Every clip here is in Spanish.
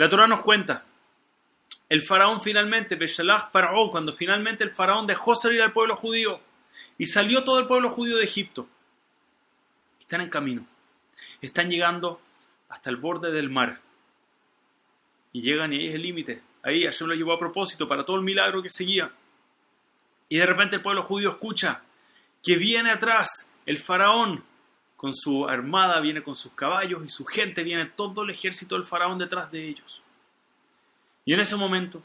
La Torah nos cuenta, el faraón finalmente, Beshalach Paró, cuando finalmente el faraón dejó salir al pueblo judío y salió todo el pueblo judío de Egipto. Están en camino, están llegando hasta el borde del mar y llegan y ahí es el límite. Ahí Hashem lo llevó a propósito para todo el milagro que seguía. Y de repente el pueblo judío escucha que viene atrás el faraón con su armada, viene con sus caballos y su gente, viene todo el ejército del faraón detrás de ellos. Y en ese momento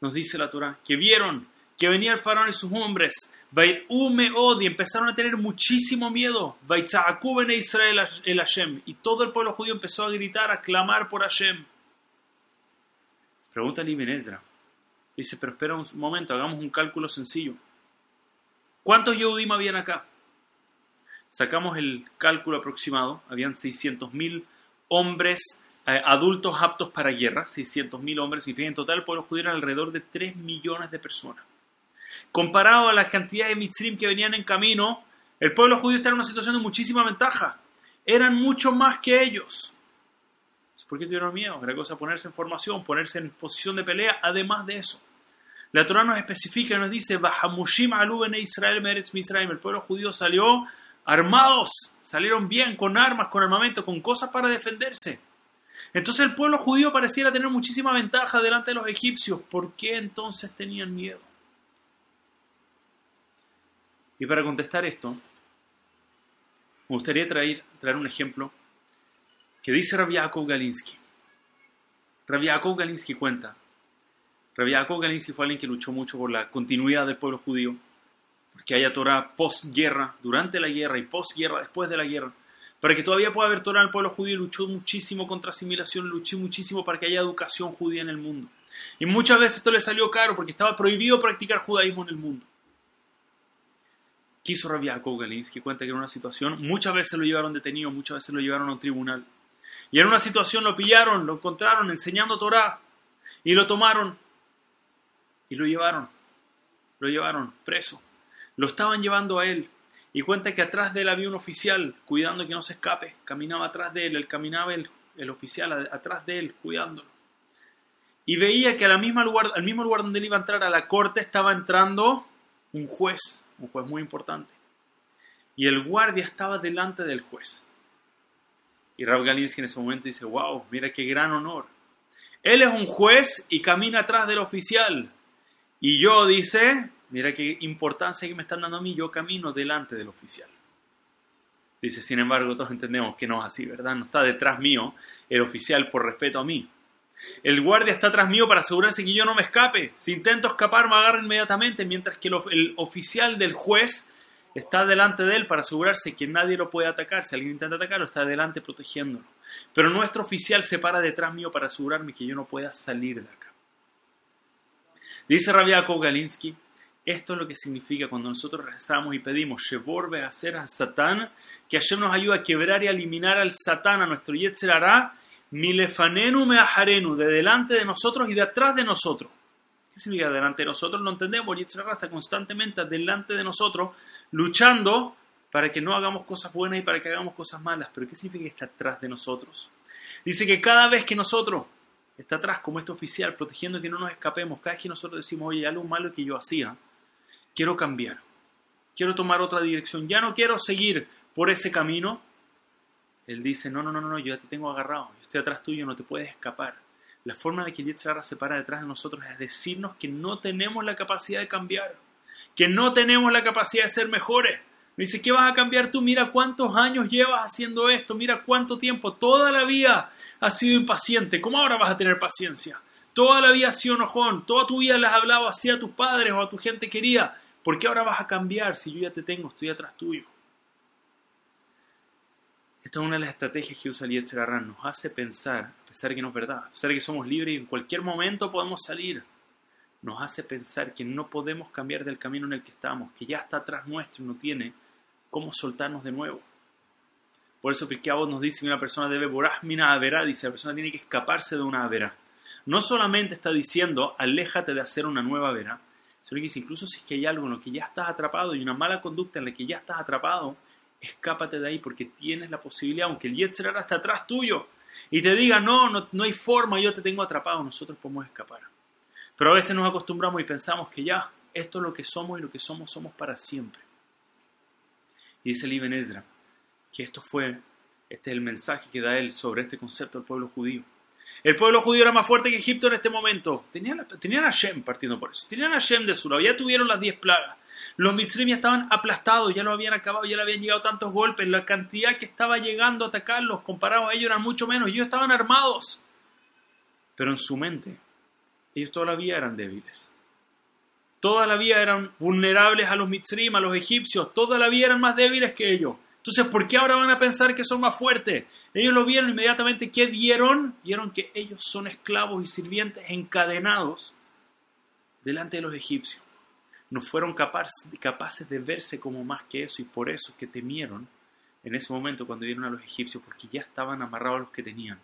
nos dice la Torah que vieron que venía el faraón y sus hombres, y empezaron a tener muchísimo miedo, Israel el y todo el pueblo judío empezó a gritar, a clamar por Hashem. Pregunta Ibn Ezra. Dice, pero espera un momento, hagamos un cálculo sencillo. ¿Cuántos Yehudim habían acá? Sacamos el cálculo aproximado, habían 600.000 hombres eh, adultos aptos para guerra, 600.000 hombres, y en total el pueblo judío era alrededor de 3 millones de personas. Comparado a la cantidad de mitzrim que venían en camino, el pueblo judío estaba en una situación de muchísima ventaja. Eran mucho más que ellos. ¿Por qué tuvieron miedo? Era cosa ponerse en formación, ponerse en posición de pelea, además de eso. La Torah nos especifica, nos dice, Israel El pueblo judío salió armados, salieron bien, con armas, con armamento, con cosas para defenderse. Entonces el pueblo judío pareciera tener muchísima ventaja delante de los egipcios. ¿Por qué entonces tenían miedo? Y para contestar esto, me gustaría traer, un ejemplo que dice Rabbi Galinsky. Rabbi Galinsky cuenta. Rabbi Galinsky fue alguien que luchó mucho por la continuidad del pueblo judío, porque haya Torah postguerra, durante la guerra y postguerra, después de la guerra. Para que todavía pueda haber Torah en el pueblo judío, luchó muchísimo contra asimilación, luchó muchísimo para que haya educación judía en el mundo. Y muchas veces esto le salió caro porque estaba prohibido practicar judaísmo en el mundo. Quiso Rabbi Galinsky cuenta que en una situación, muchas veces lo llevaron detenido, muchas veces lo llevaron a un tribunal. Y en una situación lo pillaron, lo encontraron enseñando Torah y lo tomaron y lo llevaron, lo llevaron preso. Lo estaban llevando a él y cuenta que atrás de él había un oficial cuidando que no se escape. Caminaba atrás de él, él caminaba el, el oficial atrás de él cuidándolo. Y veía que al mismo, lugar, al mismo lugar donde él iba a entrar a la corte estaba entrando un juez, un juez muy importante. Y el guardia estaba delante del juez. Y Rav Galinsky en ese momento dice, wow, mira qué gran honor. Él es un juez y camina atrás del oficial. Y yo, dice, mira qué importancia que me están dando a mí, yo camino delante del oficial. Dice, sin embargo, todos entendemos que no es así, ¿verdad? No está detrás mío el oficial por respeto a mí. El guardia está atrás mío para asegurarse que yo no me escape. Si intento escapar, me agarra inmediatamente, mientras que el oficial del juez está delante de él para asegurarse que nadie lo puede atacar. Si alguien intenta atacarlo, está delante protegiéndolo. Pero nuestro oficial se para detrás mío para asegurarme que yo no pueda salir de acá. Dice Rabiakov Galinsky, esto es lo que significa cuando nosotros rezamos y pedimos Shevorbe hacer a Satán, que Hashem nos ayuda a quebrar y a eliminar al Satán, a nuestro Yetzer Hará, Milefanenu Meaharenu, de delante de nosotros y de atrás de nosotros. ¿Qué significa delante de nosotros? Lo entendemos, Yetzer está constantemente delante de nosotros luchando para que no hagamos cosas buenas y para que hagamos cosas malas. Pero ¿qué significa que está atrás de nosotros? Dice que cada vez que nosotros está atrás como este oficial, protegiendo que no nos escapemos, cada vez que nosotros decimos, oye, algo malo que yo hacía, quiero cambiar, quiero tomar otra dirección, ya no quiero seguir por ese camino, él dice, no, no, no, no, yo ya te tengo agarrado, yo estoy atrás tuyo, no te puedes escapar. La forma en la que el se para detrás de nosotros es decirnos que no tenemos la capacidad de cambiar que no tenemos la capacidad de ser mejores. Me dice, ¿qué vas a cambiar tú? Mira cuántos años llevas haciendo esto, mira cuánto tiempo, toda la vida has sido impaciente, ¿cómo ahora vas a tener paciencia? Toda la vida has sido enojón, toda tu vida le has hablado así a tus padres o a tu gente querida, ¿por qué ahora vas a cambiar si yo ya te tengo, estoy atrás tuyo? Esta es una de las estrategias que usa Eliezer Arran, nos hace pensar, a pesar que no es verdad, a pesar que somos libres y en cualquier momento podemos salir, nos hace pensar que no podemos cambiar del camino en el que estamos, que ya está atrás nuestro y no tiene cómo soltarnos de nuevo. Por eso vos nos dice que una persona debe borasmina avera, dice la persona tiene que escaparse de una avera. No solamente está diciendo aléjate de hacer una nueva avera, sino que incluso si es que hay algo en lo que ya estás atrapado y una mala conducta en la que ya estás atrapado, escápate de ahí porque tienes la posibilidad, aunque el Yetzirah está atrás tuyo, y te diga, no, no, no hay forma, yo te tengo atrapado, nosotros podemos escapar. Pero a veces nos acostumbramos y pensamos que ya, esto es lo que somos y lo que somos somos para siempre. Y dice el Ibn Ezra que esto fue, este es el mensaje que da él sobre este concepto del pueblo judío. El pueblo judío era más fuerte que Egipto en este momento. Tenían, a Shem partiendo por eso. Tenían a Shem de su lado. Ya tuvieron las diez plagas. Los mitzrim ya estaban aplastados, ya lo habían acabado, ya le habían llegado tantos golpes. La cantidad que estaba llegando a atacarlos comparado a ellos eran mucho menos. Ellos estaban armados. Pero en su mente, ellos todavía eran débiles. Toda la vida eran vulnerables a los mitzrim, a los egipcios. Toda la vida eran más débiles que ellos. Entonces, ¿por qué ahora van a pensar que son más fuertes? Ellos lo vieron inmediatamente. ¿Qué vieron? Vieron que ellos son esclavos y sirvientes encadenados delante de los egipcios. No fueron capaces de verse como más que eso y por eso es que temieron en ese momento cuando vieron a los egipcios porque ya estaban amarrados los que tenían.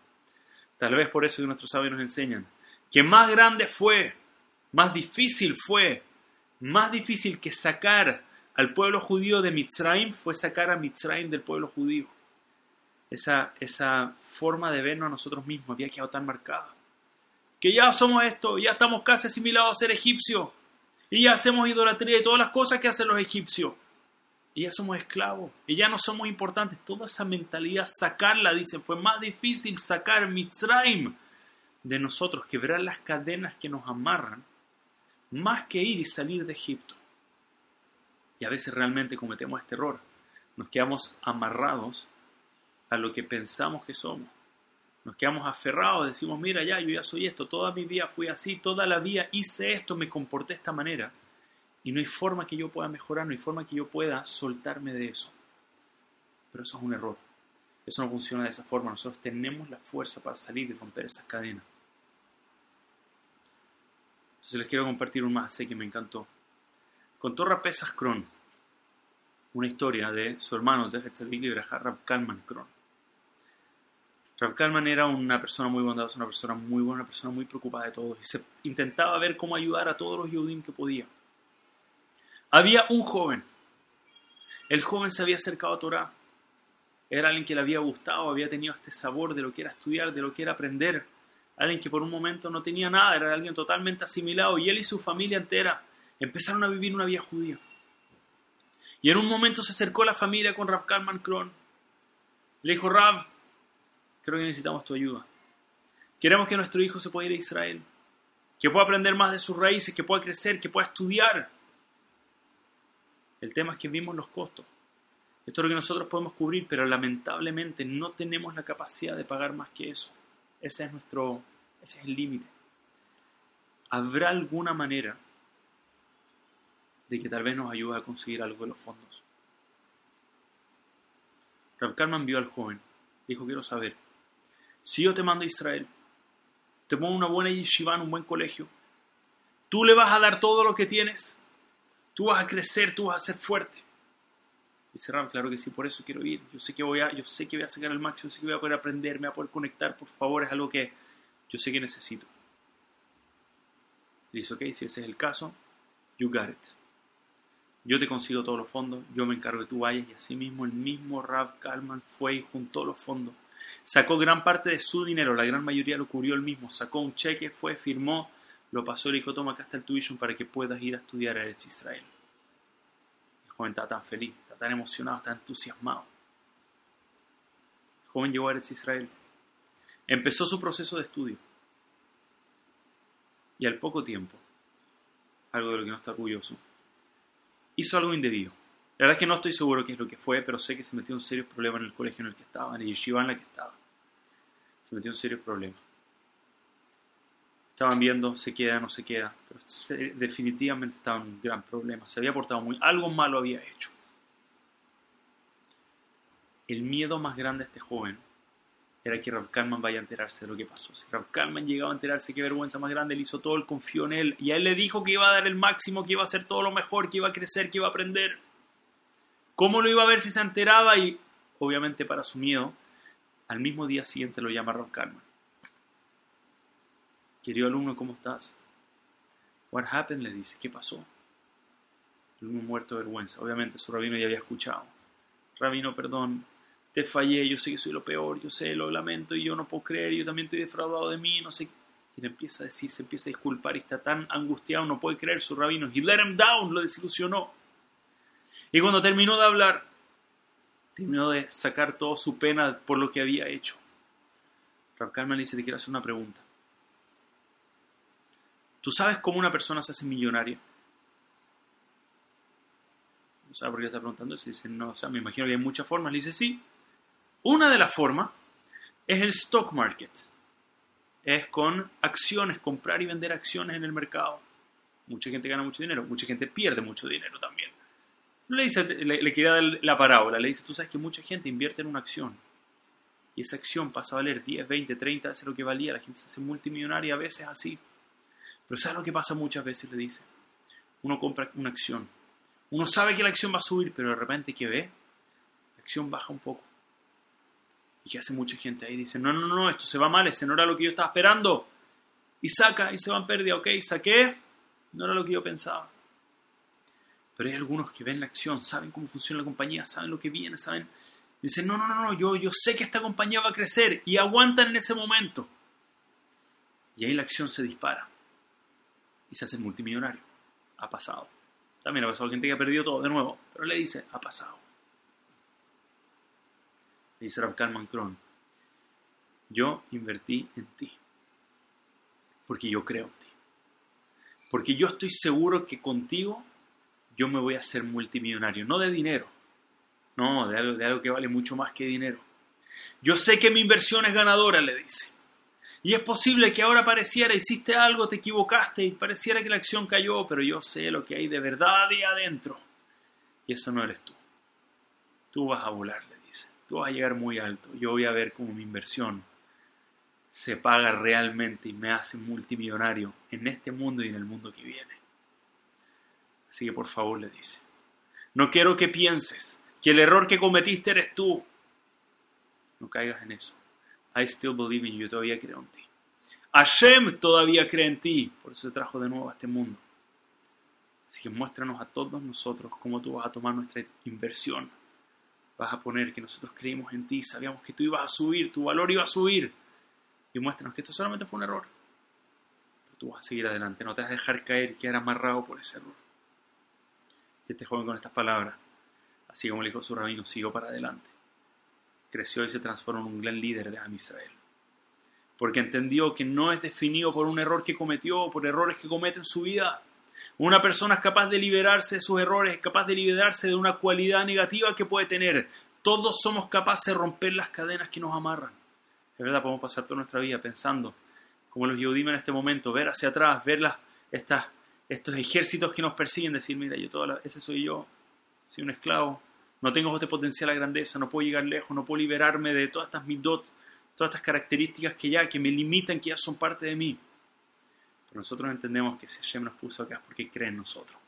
Tal vez por eso que nuestros sabios nos enseñan que más grande fue, más difícil fue, más difícil que sacar al pueblo judío de Mitzrayim fue sacar a Mitzrayim del pueblo judío. Esa, esa forma de vernos a nosotros mismos había quedado tan marcada. Que ya somos esto, ya estamos casi asimilados a ser egipcios. Y ya hacemos idolatría y todas las cosas que hacen los egipcios. Y ya somos esclavos. Y ya no somos importantes. Toda esa mentalidad, sacarla, dicen, fue más difícil sacar Mitzrayim de nosotros, quebrar las cadenas que nos amarran, más que ir y salir de Egipto. Y a veces realmente cometemos este error. Nos quedamos amarrados a lo que pensamos que somos. Nos quedamos aferrados, decimos, mira ya, yo ya soy esto, toda mi vida fui así, toda la vida hice esto, me comporté de esta manera. Y no hay forma que yo pueda mejorar, no hay forma que yo pueda soltarme de eso. Pero eso es un error. Eso no funciona de esa forma. Nosotros tenemos la fuerza para salir y romper esas cadenas. Entonces les quiero compartir un más, sé que me encantó. Contó Rapesas Kron una historia de su hermano Tzadik y Rab Kalman Kron. Rab Kalman era una persona muy bondadosa, una persona muy buena, una persona muy preocupada de todos y se intentaba ver cómo ayudar a todos los Yehudim que podía. Había un joven. El joven se había acercado a Torah. Era alguien que le había gustado, había tenido este sabor de lo que era estudiar, de lo que era aprender. Alguien que por un momento no tenía nada, era alguien totalmente asimilado y él y su familia entera empezaron a vivir una vida judía. Y en un momento se acercó la familia con Rav Kalman Kron. Le dijo, Rav, creo que necesitamos tu ayuda. Queremos que nuestro hijo se pueda ir a Israel, que pueda aprender más de sus raíces, que pueda crecer, que pueda estudiar. El tema es que vimos los costos. Esto es lo que nosotros podemos cubrir, pero lamentablemente no tenemos la capacidad de pagar más que eso. Ese es nuestro, ese es el límite. ¿Habrá alguna manera de que tal vez nos ayude a conseguir algo de los fondos. Rab Kalman vio al joven. Dijo, quiero saber, si yo te mando a Israel, te pongo una buena yeshiva en un buen colegio, tú le vas a dar todo lo que tienes, tú vas a crecer, tú vas a ser fuerte. Dice Rab, claro que sí, por eso quiero ir. Yo sé que voy a, yo sé que voy a sacar el máximo, yo sé que voy a poder aprender, me voy a poder conectar, por favor, es algo que yo sé que necesito. dice, ok, si ese es el caso, you got it yo te consigo todos los fondos, yo me encargo de tú vayas y así mismo el mismo Rav Kalman fue y juntó los fondos. Sacó gran parte de su dinero, la gran mayoría lo cubrió él mismo, sacó un cheque, fue, firmó, lo pasó y le dijo, toma acá está el tuition para que puedas ir a estudiar a Israel. El joven está tan feliz, está tan emocionado, está entusiasmado. El joven llegó a Eretz Israel. Empezó su proceso de estudio. Y al poco tiempo, algo de lo que no está orgulloso, hizo algo indebido. La verdad es que no estoy seguro qué es lo que fue, pero sé que se metió en serios problemas en el colegio en el que estaba, en el yeshiva en la que estaba. Se metió en serios problemas. Estaban viendo, se queda, no se queda, pero definitivamente estaba en un gran problema. Se había portado muy, algo malo había hecho. El miedo más grande de este joven era que Rav Kalman vaya a enterarse de lo que pasó. Si Rav Kalman llegaba a enterarse, qué vergüenza más grande, él hizo todo, él confió en él, y a él le dijo que iba a dar el máximo, que iba a hacer todo lo mejor, que iba a crecer, que iba a aprender. ¿Cómo lo iba a ver si se enteraba? Y obviamente para su miedo, al mismo día siguiente lo llama Rav Kalman. Querido alumno, ¿cómo estás? What happened? Le dice, ¿qué pasó? El alumno muerto de vergüenza. Obviamente su rabino ya había escuchado. Rabino, perdón, te fallé, yo sé que soy lo peor, yo sé, lo lamento y yo no puedo creer, yo también estoy defraudado de mí, no sé. Y le empieza a decir, se empieza a disculpar y está tan angustiado, no puede creer su rabino. Y let him down, lo desilusionó. Y cuando terminó de hablar, terminó de sacar toda su pena por lo que había hecho. Rab le dice, te quiero hacer una pregunta. ¿Tú sabes cómo una persona se hace millonaria? ¿No sabe por qué está preguntando? Se dice, no, o sea, me imagino que hay muchas formas. Le dice, sí. Una de las formas es el stock market. Es con acciones, comprar y vender acciones en el mercado. Mucha gente gana mucho dinero, mucha gente pierde mucho dinero también. Le, dice, le, queda la parábola, le dice, tú sabes que mucha gente invierte en una acción y esa acción pasa a valer 10, 20, 30 veces lo que valía, la gente se hace multimillonaria a veces así. Pero ¿sabes lo que pasa muchas veces? Le dice. Uno compra una acción. Uno sabe que la acción va a subir, pero de repente que ve, la acción baja un poco. ¿Y qué hace mucha gente ahí? Dice, no, no, no, esto se va mal, ese no era lo que yo estaba esperando. Y saca y se van pérdida. Ok, saqué, no era lo que yo pensaba. Pero hay algunos que ven la acción, saben cómo funciona la compañía, saben lo que viene, saben. Dicen, no, no, no, no, yo, yo sé que esta compañía va a crecer y aguantan en ese momento. Y ahí la acción se dispara y se hace multimillonario. Ha pasado. También ha pasado gente que ha perdido todo de nuevo, pero le dice, ha pasado. Rav Kalman Kron, yo invertí en ti, porque yo creo en ti. Porque yo estoy seguro que contigo yo me voy a hacer multimillonario, no de dinero, no, de algo, de algo que vale mucho más que dinero. Yo sé que mi inversión es ganadora, le dice. Y es posible que ahora pareciera, hiciste algo, te equivocaste y pareciera que la acción cayó, pero yo sé lo que hay de verdad ahí adentro. Y eso no eres tú. Tú vas a volar. Vas a llegar muy alto. Yo voy a ver cómo mi inversión se paga realmente y me hace multimillonario en este mundo y en el mundo que viene. Así que por favor le dice, no quiero que pienses que el error que cometiste eres tú. No caigas en eso. I still believe in you, todavía creo en ti. Hashem todavía cree en ti, por eso te trajo de nuevo a este mundo. Así que muéstranos a todos nosotros cómo tú vas a tomar nuestra inversión. Vas a poner que nosotros creímos en ti, sabíamos que tú ibas a subir, tu valor iba a subir. Y muéstranos que esto solamente fue un error. Pero tú vas a seguir adelante, no te vas a dejar caer y quedar amarrado por ese error. Y este joven con estas palabras, así como le dijo su rabino, siguió para adelante creció y se transformó en un gran líder de Am Israel. Porque entendió que no es definido por un error que cometió o por errores que comete en su vida. Una persona es capaz de liberarse de sus errores, es capaz de liberarse de una cualidad negativa que puede tener. Todos somos capaces de romper las cadenas que nos amarran. De verdad, podemos pasar toda nuestra vida pensando, como los Yehudim en este momento, ver hacia atrás, ver estas, estos ejércitos que nos persiguen, decir, mira, yo toda ese soy yo, soy un esclavo, no tengo este potencial a grandeza, no puedo llegar lejos, no puedo liberarme de todas estas midot, todas estas características que ya, que me limitan, que ya son parte de mí. Nosotros entendemos que si Hashem nos puso acá porque cree en nosotros.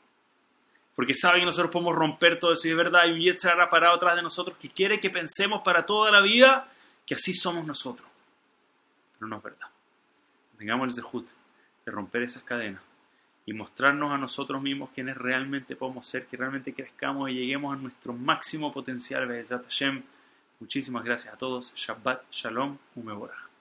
Porque sabe que nosotros podemos romper todo eso y es verdad, hay un Yetzirah parado atrás de nosotros que quiere que pensemos para toda la vida que así somos nosotros. Pero no es verdad. Tengamos el zehut de romper esas cadenas y mostrarnos a nosotros mismos quiénes realmente podemos ser, que realmente crezcamos y lleguemos a nuestro máximo potencial. Muchísimas gracias a todos. Shabbat, Shalom, Umeborah.